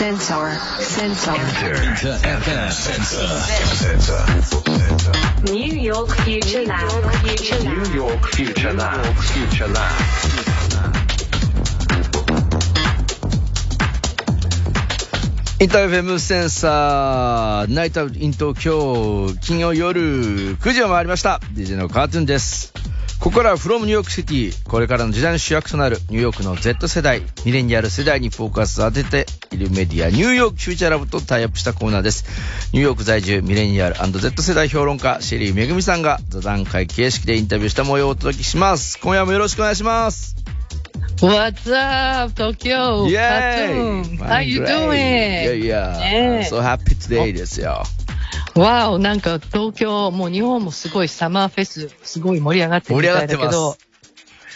Sensor. Sensor. Enter FM Sensor. New York Future Lab. Future Lab. New York Future Lab. Future Lab. インターフェムセンサー、ナイトイン東京、金曜夜9時を回りました。DJ のカートゥーンです。ここからは from ニューヨークシティ、これからの時代の主役となるニューヨークの Z 世代、ミレニアル世代にフォーカスを当てているメディア、ニューヨークフューチャーラブとタイアップしたコーナーです。ニューヨーク在住、ミレニアル &Z 世代評論家、シェリーめぐみさんが座談会形式でインタビューした模様をお届けします。今夜もよろしくお願いします。What's up, Tokyo? Yay! How you doing? Yeah, yeah. ねえ So happy today ですよ。わお、なんか東京、もう日本もすごいサマーフェス、すごい盛り上がってるみたいだけど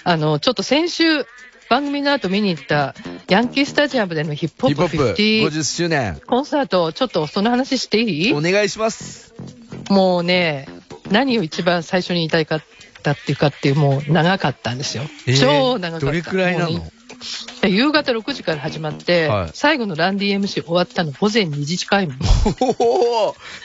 あの、ちょっと先週、番組の後見に行った、ヤンキースタジアムでのヒップホップヒップホップ50 50周年。コンサート、ちょっとその話していい？お願いします。もうね、何を一番最初に言いたいかったっていうかっていう、もう長かったんですよ。えー超長かった。どれくらいなの？夕方6時から始まって、はい最後のランディ MC 終わったの午前2時近いもん。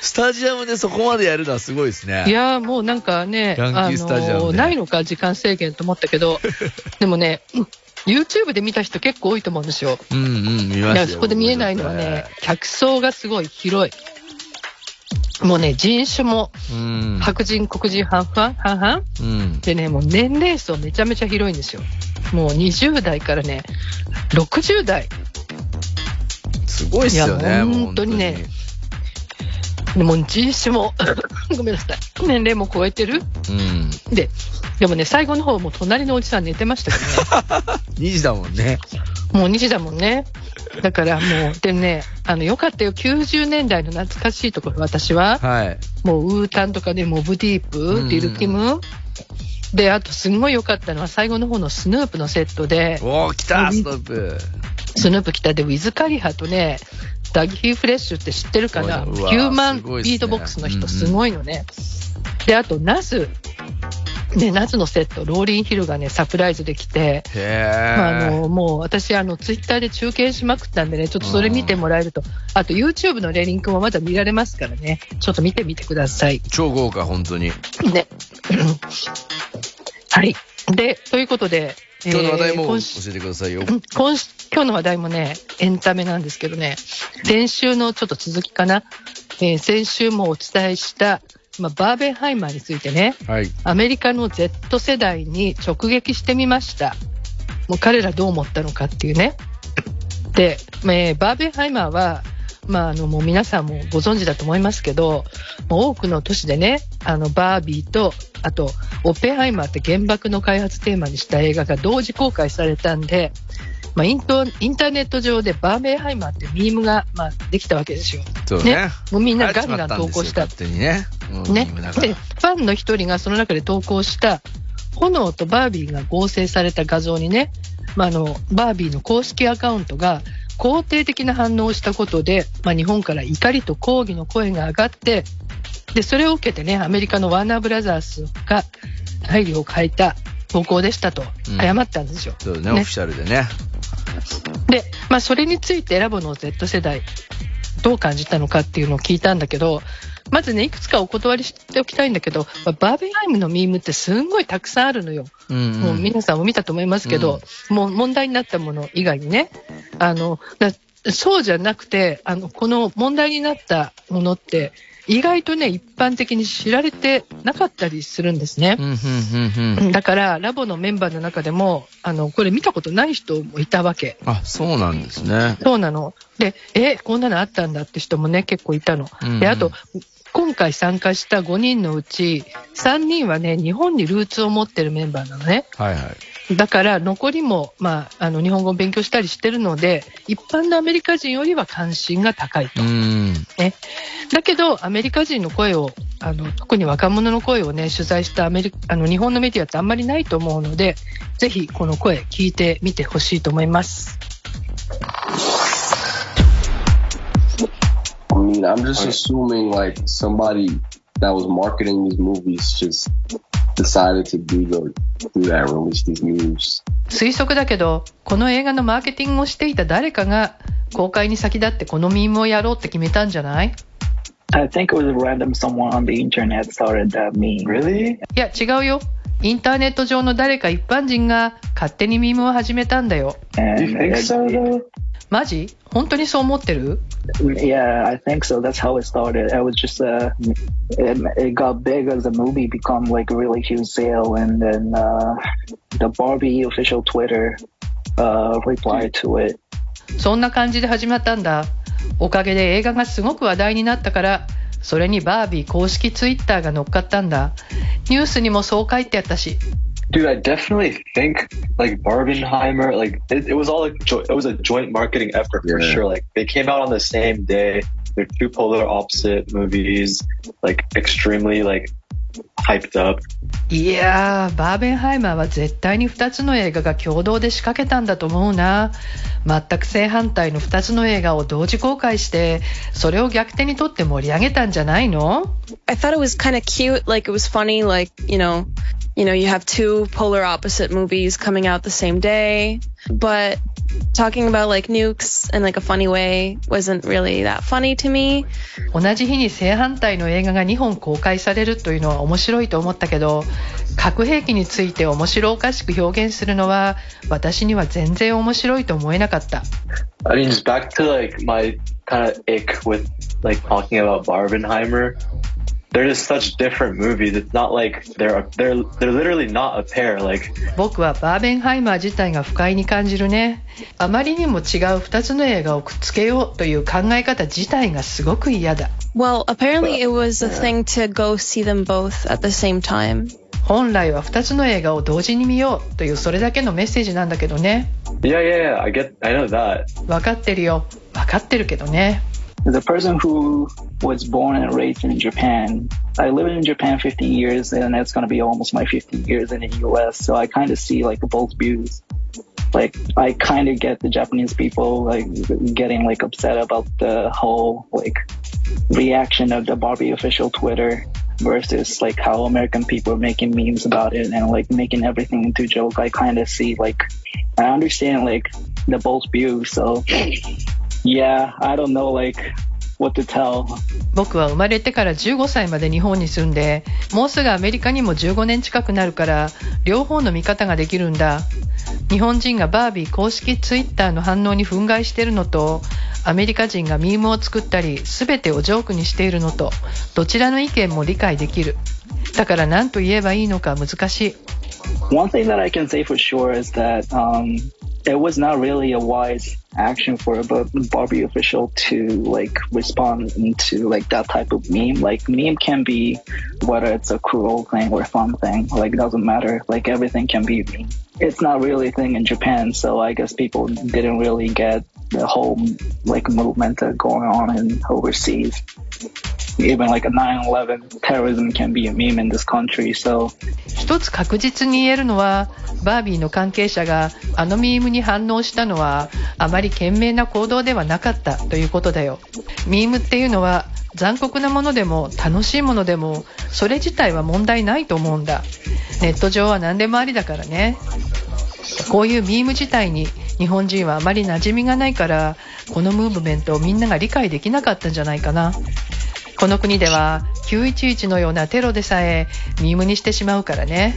スタジアムでそこまでやるのはすごいですね。いやーもうなんかね、ヤンキースタジアムでのないのか時間制限と思ったけど、でもね、うん YouTube で見た人結構多いと思うんですよ。うんうん、見だましそこで見えないのはね、客層がすごい広い。もうね、人種もうん。白人、黒人半々半々うん。でね、もう年齢層めちゃめちゃ広いんですよ。もう20代からね、60代。すごいっすよいね、本当にねでも人種も、ごめんなさい。年齢も超えてるうん。で、でもね、最後の方もう隣のおじさん寝てましたけどね。2時だもんね。もう2時だもんね。だからもう、でね、あの、よかったよ。90年代の懐かしいところ、私は。はい。もう、ウータンとかね、モブディープ、うんリルキム。で、あと、すんごい良かったのは、最後の方のスヌープのセットで、おー、来た、ストップ。スヌープ来たで、ウィズ・カリハとね、ダギー・フレッシュって知ってるかな？ヒューマンビートボックスの人、すごいのね。で、あと、ナス。ね、ナスのセット、ローリン・ヒルがね、サプライズで来て、へまあ、あー。の、もう私、あの、ツイッターで中継しまくったんでね、ちょっとそれ見てもらえると、あと YouTube のレリンクもまだ見られますからね、ちょっと見てみてください。超豪華、本当に。ね。はい。で、ということで、今日の話題も教えてくださいよ。うん今週今日の話題もね、エンタメなんですけどね、先週のちょっと続きかな、えー先週もお伝えした、まあ、バーベンハイマーについてね、はい。アメリカの Z 世代に直撃してみました。もう彼らどう思ったのかっていうね。で、えーバーベンハイマーは、まあ、あの、もう皆さんもご存知だと思いますけど、多くの都市でね、あの、バービーと、あと、オッペンハイマーって原爆の開発テーマにした映画が同時公開されたんで、まあ、イントインターネット上でバーベンハイマーってミームが、まあ、できたわけですよ。そうね。ねもうみんなガンガン投稿した勝手にね。うんね。で、ファンの一人がその中で投稿した、炎とバービーが合成された画像にね、まあ、あの、バービーの公式アカウントが肯定的な反応をしたことで、まあ、日本から怒りと抗議の声が上がって、で、それを受けてね、アメリカのワーナーブラザースが配慮を変えた投稿でしたとうん謝ったんですよ。そうね、ねオフィシャルでね。で、まあ、それについてラボの Z 世代、どう感じたのかっていうのを聞いたんだけど、まずね、いくつかお断りしておきたいんだけど、まあバーベンハイムのミームってすんごいたくさんあるのよ。うんもう皆さんも見たと思いますけど、もう問題になったもの以外にね、あの、だそうじゃなくて、あの、この問題になったものって、意外とね、一般的に知られてなかったりするんですね。うん、うん、うん、うん。だから、ラボのメンバーの中でも、あの、これ見たことない人もいたわけ。あ、そうなんですね。そうなの。で、え、こんなのあったんだって人もね、結構いたの。うんうんで、あと、今回参加した5人のうち、3人はね、日本にルーツを持ってるメンバーなのね。はいはい。だから、残りも、まあ、あの、日本語を勉強したりしてるので、一般のアメリカ人よりは関心が高いと。うん。だけど、アメリカ人の声を、あの、特に若者の声をね、取材したアメリカ、あの、日本のメディアってあんまりないと思うので、ぜひ、この声聞いてみてほしいと思います。Mean, I'm just assuming like somebody that was marketing these movies just decided to do the do that, release these news. 推測だけど、この映画のマーケティングをしていた誰かが、公開に先立ってこのミームをやろうって決めたんじゃない I think it was random someone on the internet started that meme. Really? いや違うよ。インターネット上の誰か一般人が勝手にミームを始めたんだよ。マジ本当にそう思ってる Yeah, I think so. That's how it started. It was just uh, it, it got big as the movie become like a really huge sale, and then uh, the Barbie official Twitter uh, replied to it. そんな感じで始まったんだ。おかげで映画がすごく話題になったから、それにバービー公式ツイッターが乗っかったんだ。ニュースにもそう書いてあったし。Dude, I definitely think like Barbenheimer, like it, it was all like jo- it was a joint marketing effort for Yeah. sure. Like they came out on the same day. They're two polar opposite movies, like extremely like hyped up. いやー、バーベンハイマーは絶対に2つの映画が共同で仕掛けたんだと思うな。全く正反対の2つの映画を同時公開して、それを逆手にとって盛り上げたんじゃないの I thought it was kind of cute, like it was funny, like you know, you know, you have two polar opposite movies coming out the same day, but talking about like nukes in like a funny way wasn't really that funny to me. 同じ日に正反対の映画が2本公開されるというのは面白いと思ったけど核兵器について面白おかしく表現するのは私には全然面白いと思えなかった I mean, just back to like my kind of ick with like talking about Barbenheimer. They're just such different movies. It's not like they're they're they're literally not a pair. Like 僕はバーベンハイマー自体が不快に感じるねあまりにも違う2つの映画をくっつけようという考え方自体がすごく嫌だ Well, apparently it was a thing to go see them both at the same time. 本来は2つの映画を同時に見ようというそれだけのメッセージなんだけどね yeah, yeah, yeah. I get, I know that. 分かってるよ分かってるけどね The person who was born and raised in Japan, I lived in Japan 15 years, and that's gonna be almost my 15 years in the U.S. So I kind of see like both views. Like I kind of get the Japanese people like getting like upset about the whole like reaction of the Barbie official Twitter versus like how American people are making memes about it and like making everything into joke. I kind of see like I understand like the both views. So yeah, I don't know like what to tell. 僕は生まれてから15歳まで日本に住んでもうすぐアメリカにも15年近くなるから両方の見方ができるんだ。日本人がバービー公式ツイッターの反応に憤慨してるのとアメリカ人がミームを作ったり全てをジョークにしているのとどちらの意見も理解できる。だから何と言えばいいのか難しい。One thing that I can say for sure is that um, it was not really a wise action for a Barbie official to like respond to like that type of meme. Like meme can be whether it's a cruel thing or fun thing. Like it doesn't matter. Like everything can be meme. It's not really a thing in Japan, so I guess people didn't really get the whole like movement going on in overseas. Even like a 9/11 terrorism can be a meme in this country. So. 一つ確実に言えるのはバービーの関係者があのミームに反応したのはあまり賢明な行動ではなかったということだよ。ミームっていうのは残酷なものでも楽しいものでもそれ自体は問題ないと思うんだ。ネット上は何でもありだからね。こういうミーム自体に日本人はあまり馴染みがないからこのムーブメントをみんなが理解できなかったんじゃないかな。この国では911のようなテロでさえミームにしてしまうからね。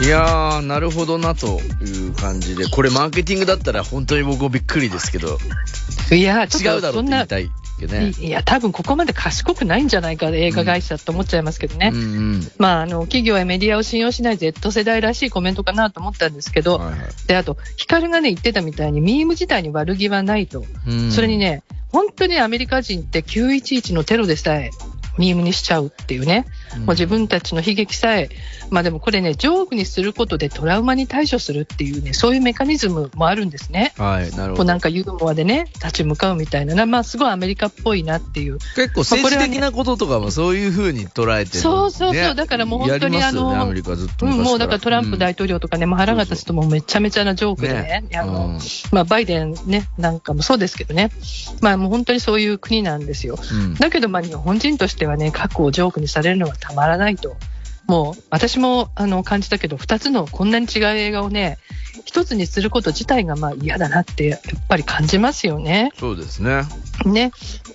いやー、なるほどなという感じで、これマーケティングだったら本当に僕もびっくりですけど、いや違うだろうんって言いたいね。いや多分ここまで賢くないんじゃないか映画会社と思っちゃいますけどね、うんうん。まあ、あの企業やメディアを信用しない Z 世代らしいコメントかなと思ったんですけど、はいはい。であとヒカルがね言ってたみたいにミーム自体に悪気はないと、うん。それにね本当にアメリカ人って911のテロでさえミームにしちゃうっていうね、もう自分たちの悲劇さえ、まあでもこれね、ジョークにすることでトラウマに対処するっていうね、そういうメカニズムもあるんですね。はい、なるほど。こうな。んかユーモアでね、立ち向かうみたいなな、まあすごいアメリカっぽいなっていう。結構政治的なこととかもそういう風に捉えてる、そうそうそうね。だからもう本当にあのアメリカずっとうん、昔もうだからトランプ大統領とかね、もう腹が立つともうめちゃめちゃなジョークでね、あの、うん。まあバイデンね、なんかもそうですけどね、まあもう本当にそういう国なんですよ。うん。だけどまあ日本人としてはね、過去をジョークにされるのはたまらないともう私もあの感じたけど、2つのこんなに違う映画をね、一つにすること自体がまあ嫌だなってやっぱり感じますよね。そうですね。ね。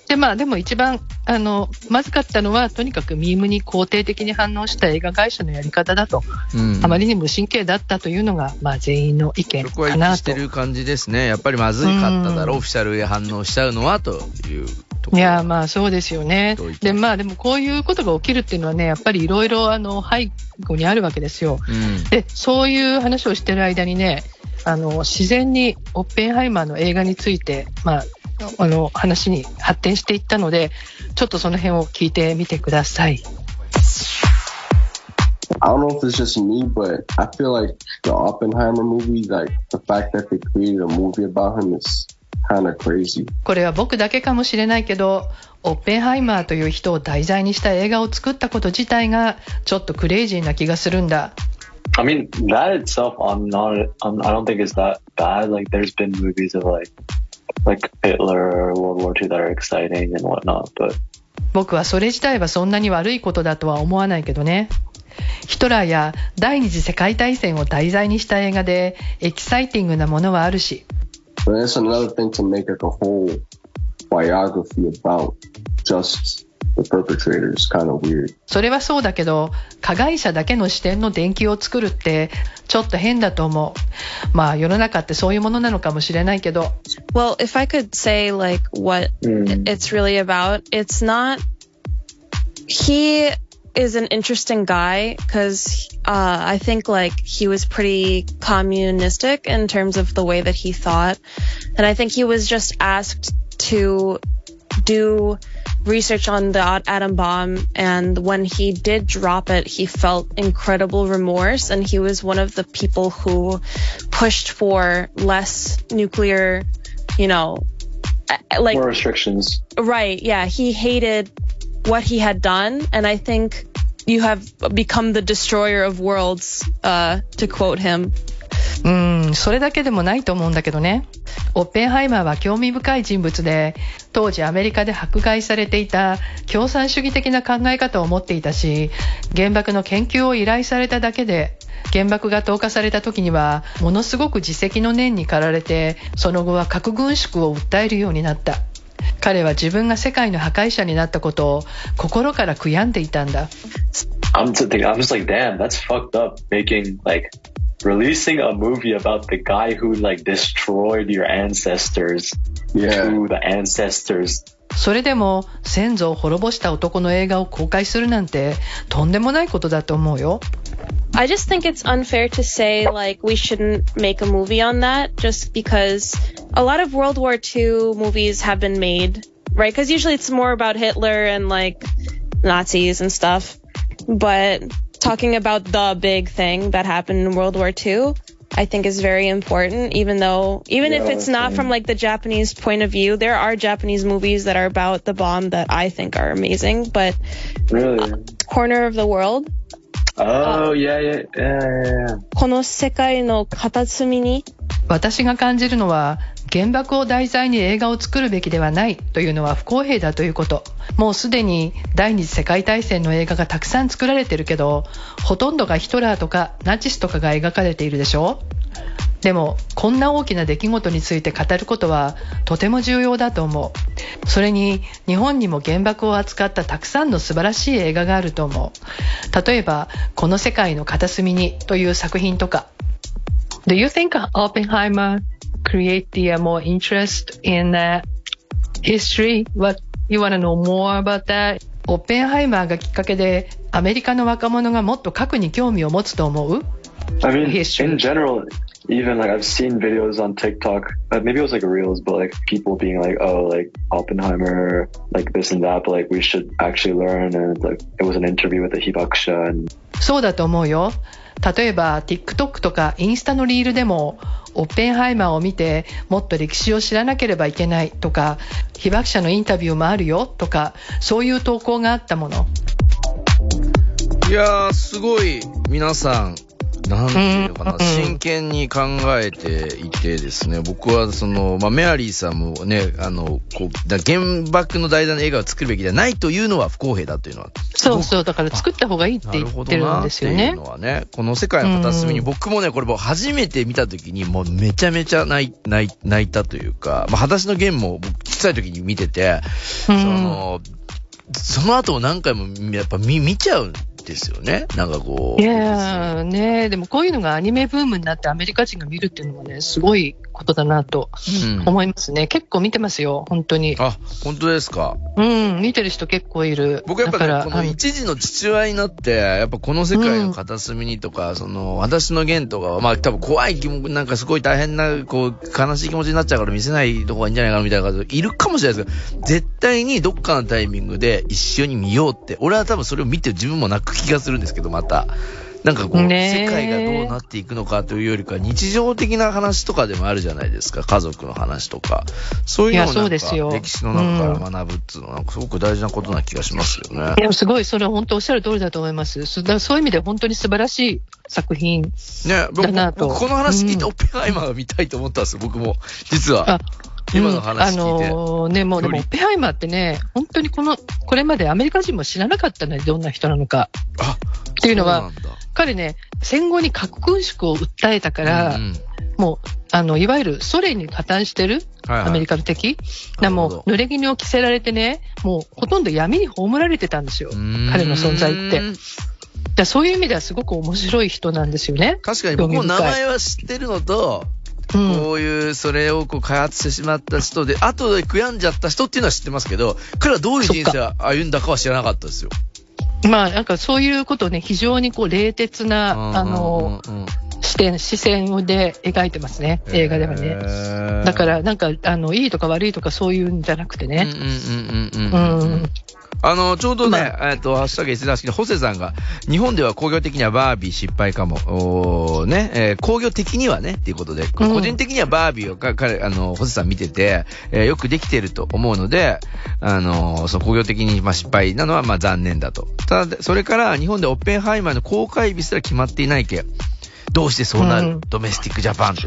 で、まあでも一番、あの、まずかったのは、とにかくミームに肯定的に反応した映画会社のやり方だと、うん。あまりに無神経だったというのが、まあ全員の意見そこはかなと一致して。る感じですね。やっぱりまずいかっただろう、うんオフィシャルへ反応しちゃうのはという。いや、まあそうですよねで、まあでもこういうことが起きるっていうのはね、やっぱりいろいろ、あの、背後にあるわけですよ。うん。で、そういう話をしてる間にね、あの、自然にオッペンハイマーの映画について、まあ、あの、話に発展していったので、ちょっとその辺を聞いてみてください。I don't know if it's just me, but I feel like the Oppenheimer movie, like the fact that they created a movie about him is. これは僕だけかもしれないけど、オッペンハイマーという人を題材にした映画を作ったこと自体が、ちょっとクレイジーな気がするんだ。I mean, that itself, I'm not, I'm, I don't think it's that bad. Like, there's been movies of like, like Hitler or World War II that are exciting and whatnot, but 僕はそれ自体はそんなに悪いことだとは思わないけどね。ヒトラーや第二次世界大戦を題材にした映画でエキサイティングなものはあるし、But it's another thing to make like a whole biography about just the perpetrator is kind of weird. それはそうだけど、加害者だけの視点の伝記を作るってちょっと変だと思う。まあ世の中ってそういうものなのかもしれないけど、Well, if I could say like what Mm. it's really about, it's not. He is an interesting guy because uh, I think like he was pretty communistic in terms of the way that he thought, and I think he was just asked to do research on the atom bomb and when he did drop it he felt incredible remorse and he was one of the people who pushed for less nuclear you know like more restrictions. right yeah he hated what he had done and i think you have become the destroyer of worlds uh, to quote him うーん、それだけでもないと思うんだけどね。オッペンハイマーは興味深い人物で、当時アメリカで迫害されていた共産主義的な考え方を持っていたし、原爆の研究を依頼されただけで、原爆が投下された時には、ものすごく自責の念に駆られて、その後は核軍縮を訴えるようになった。彼は自分が世界の破壊者になったことを心から悔やんでいたんだ。I'm just thinking, I'm just like, damn, that's fucked up. Making like releasing a movie about the guy who like destroyed your ancestors Yeah. to the ancestors. それでも先祖を滅ぼした男の映画を公開するなんてとんでもないことだと思うよ。I just think it's unfair to say like we shouldn't make a movie on that just because a lot of World War II movies have been made, right? Because usually it's more about Hitler and like Nazis and stuff. But talking about the big thing that happened in World War II, I think is very important, even though, even if Yeah, it's not same. from like the Japanese point of view, there are Japanese movies that are about the bomb that I think are amazing, but Really? Corner of the World, Oh yeah, yeah, yeah, yeah. yeah. この世界の片隅に私が感じるのは 原爆を題材に映画を作るべきではないというのは不公平だということ。もうすでに第二次世界大戦の映画がたくさん作られてるけどほとんどがヒトラーとかナチスとかが描かれているでしょ？でもこんな大きな出来事について語ることはとても重要だと思う。それに日本にも原爆を扱ったたくさんの素晴らしい映画があると思う。例えば「この世界の片隅に」という作品とか。Do you think Oppenheimer create the uh, more interest in uh, history? What you want to know more about that? オッペンハイマーがきっかけでアメリカの若者がもっと核に興味を持つと思う I mean, History. in general, even like I've seen videos on TikTok, uh, maybe it was like reels, but like people being like, oh, like Oppenheimer, like this and that, but like we should actually learn. And like it was an interview with the Hibakusha and そうだと思うよ。 例えば TikTok とかインスタのリールでもオッペンハイマーを見てもっと歴史を知らなければいけないとか被爆者のインタビューもあるよとかそういう投稿があったもの。いやー、すごい皆さん、なんていうのかな、うん真剣に考えていてですね、僕はその、まあ、メアリーさんもね、あの、こう、だ原爆の題材の映画を作るべきではないというのは不公平だというのは。そうそう、だから作った方がいいってな言ってるんですよねっていうの。はね、この世界の片隅に、うん僕もね、これもう初めて見た時に、もうめちゃめちゃ泣い泣い泣いたというか、まあ、裸足の弦も僕小さい時に見てて、うんその、その後も何回もやっぱ見見ちゃうんですよね。なんかこう。いやーねでもこういうのがアニメブームになってアメリカ人が見るっていうのはね、すごいことだなとうん思いますね。結構見てますよ、本当に。あ、本当ですか？うん、見てる人結構いる。僕やっぱね、だからこの一時の父親になって、やっぱこの世界の片隅にとか、その、私の弦とかは、まあ多分怖い気も、なんかすごい大変な、こう、悲しい気持ちになっちゃうから見せないとこがいいんじゃないかなみたいな方いるかもしれないですけど、絶対にどっかのタイミングで一緒に見ようって、俺は多分それを見て自分も泣く気がするんですけど、また。なんかこう、世界がどうなっていくのかというよりか、日常的な話とかでもあるじゃないですか。家族の話とか。そういうのをなん歴史の中から学ぶっていうのは、すごく大事なことな気がしますよね。でもすごい、それは本当おっしゃる通りだと思います。そだそういう意味で本当に素晴らしい作品。ね、僕だなと僕この話聞いて、うんオッペンハイマーが見たいと思ったんですよ、僕も。実は。あ今の話聞いて。うんあのーね、もうでも、オッペンハイマーってね、本当にこの、これまでアメリカ人も知らなかったね、どんな人なのか。あ、っていうのは彼ね、戦後に核軍縮を訴えたから、うんうんもう、あの、いわゆるソ連に加担してるはいはいアメリカの敵。なるほどう、濡れ衣を着せられてね、もう、ほとんど闇に葬られてたんですよ。彼の存在って。だそういう意味ではすごく面白い人なんですよね。確かに僕も名前は知ってるのと、うん。こういう、それをこう開発してしまった人で、後で悔やんじゃった人っていうのは知ってますけど、彼はどういう人生を歩んだかは知らなかったですよ。まあ、なんかそういうことをね、非常にこう、冷徹な、あの、視点、視線で描いてますね、映画ではね。だから、なんか、あの、いいとか悪いとかそういうんじゃなくてね。うんあの、ちょうどね、まえっと、ハッシュタグ S ダ式で、ホセさんが、日本では工業的にはバービー失敗かも。おーね、えー工業的にはね、っていうことで、個人的にはバービーをか彼、あの、ホセさん見てて、えーよくできてると思うので、あの、その工業的に、まあ、失敗なのは、まあ、残念だと。ただ、それから、日本でオッペンハイマーの公開日すら決まっていないけ、どうしてそうなる、うんドメスティックジャパンって。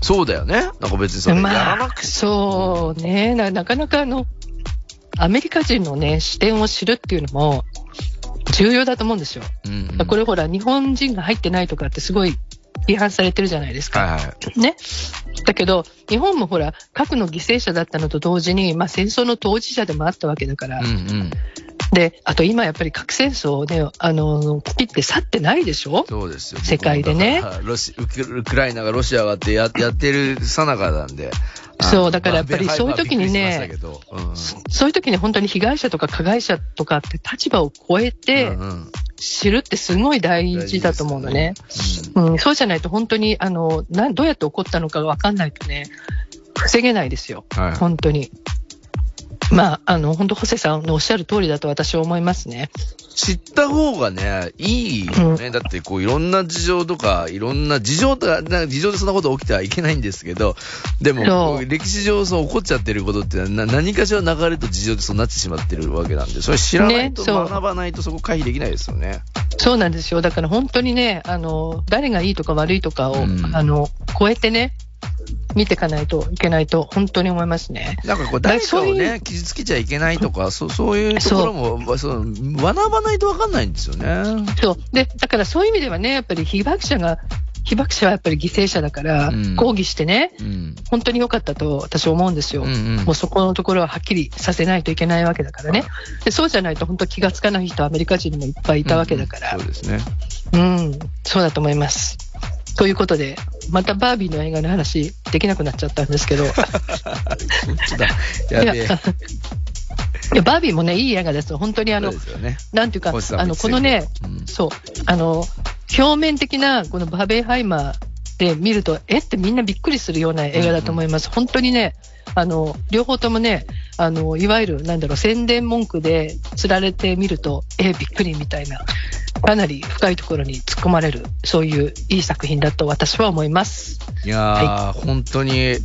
そうだよね。なんか別にそれやらまあ、なくて。そうねな、なかなかあの、アメリカ人のね、視点を知るっていうのも、重要だと思うんですよ。うんうんこれほら、日本人が入ってないとかってすごい批判されてるじゃないですか。はいはい。ね。だけど、日本もほら、核の犠牲者だったのと同時に、まあ戦争の当事者でもあったわけだから。うんうん。で、あと今やっぱり核戦争をね、あの、切って去ってないでしょ？そうですよ。世界でね ロシウクライナがロシアがってややってるさなかなんで。そうだからやっぱりそういう時にねまあびっくりしましたけど。そういう時に本当に被害者とか加害者とかって立場を超えてうんうん。うん知るってすごい大事だと思うのね。うん、そうじゃないと本当に、あの、なんどうやって起こったのかがわかんないとね、防げないですよ。はい。本当に。まあ、あの、本当、ホセさんのおっしゃる通りだと私は思いますね。知った方がね、いいよね。だって、こう、いろんな事情とか、いろんな事情とか、なんか事情でそんなこと起きてはいけないんですけど、でも、歴史上そう起こっちゃってることってな、何かしらの流れと事情でそうなってしまってるわけなんで、それ知らないと、学ばないとそこ回避できないですよね。そうなんですよ。だから本当にね、あの、誰がいいとか悪いとかを、うんあの、超えてね、見ていかないといけないと、本当に思いますね。なんかこう、誰かをね、傷つけちゃいけないとか、そうそういうところも、そう学ばないとわかんないんですよね。そう。で、だからそういう意味ではね、やっぱり被爆者が、被爆者はやっぱり犠牲者だから、うん抗議してね、うん。本当に良かったと私は思うんですよ。うんうんもうそこのところははっきりさせないといけないわけだからね。でそうじゃないと本当気がつかない人はアメリカ人にもいっぱいいたわけだから。そうですね。うん、そうだと思います。ということで、またバービーの映画の話できなくなっちゃったんですけど。やべえ。やいやバービーもね、いい映画です。本当にあのね。なんていうか、あの、このね、うんそう、あの、表面的なこのバーベンハイマーで見ると、えってみんなびっくりするような映画だと思います。本当にね、あの、両方ともね、あの、いわゆる、なんだろう、宣伝文句で釣られてみると、え、びっくりみたいな、かなり深いところに突っ込まれる、そういういい作品だと私は思います。いやー、本当に、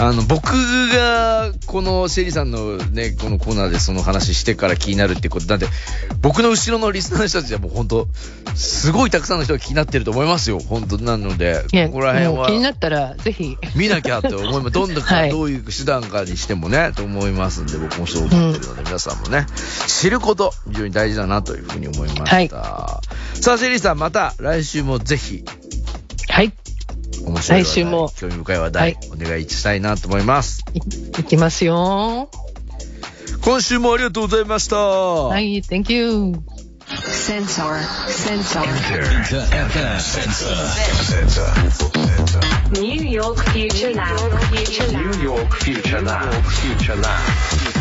あの、僕が、このシェリーさんのね、このコーナーでその話してから気になるってこと、なんで、僕の後ろのリスナーの人たちはもう本当、すごいたくさんの人が気になってると思いますよ、本当なので、ここら辺もう気になはったら、ぜひ。見なきゃって思います。どんなか、はいどういう手段かにしてもね、と思いますんで、僕もそう思ってるので、皆さんもね、知ること、非常に大事だなというふうに思いました。はいさあ、シェリーさん、また来週もぜひ、はい。面白い話題来週も興味深い話題、お願いしたいなと思います。いいきますよ。今週もありがとうございました。はい、Thank you. Sensor. Sensor. New York Future Lab. Future Lab. New York Future Lab. Future Lab.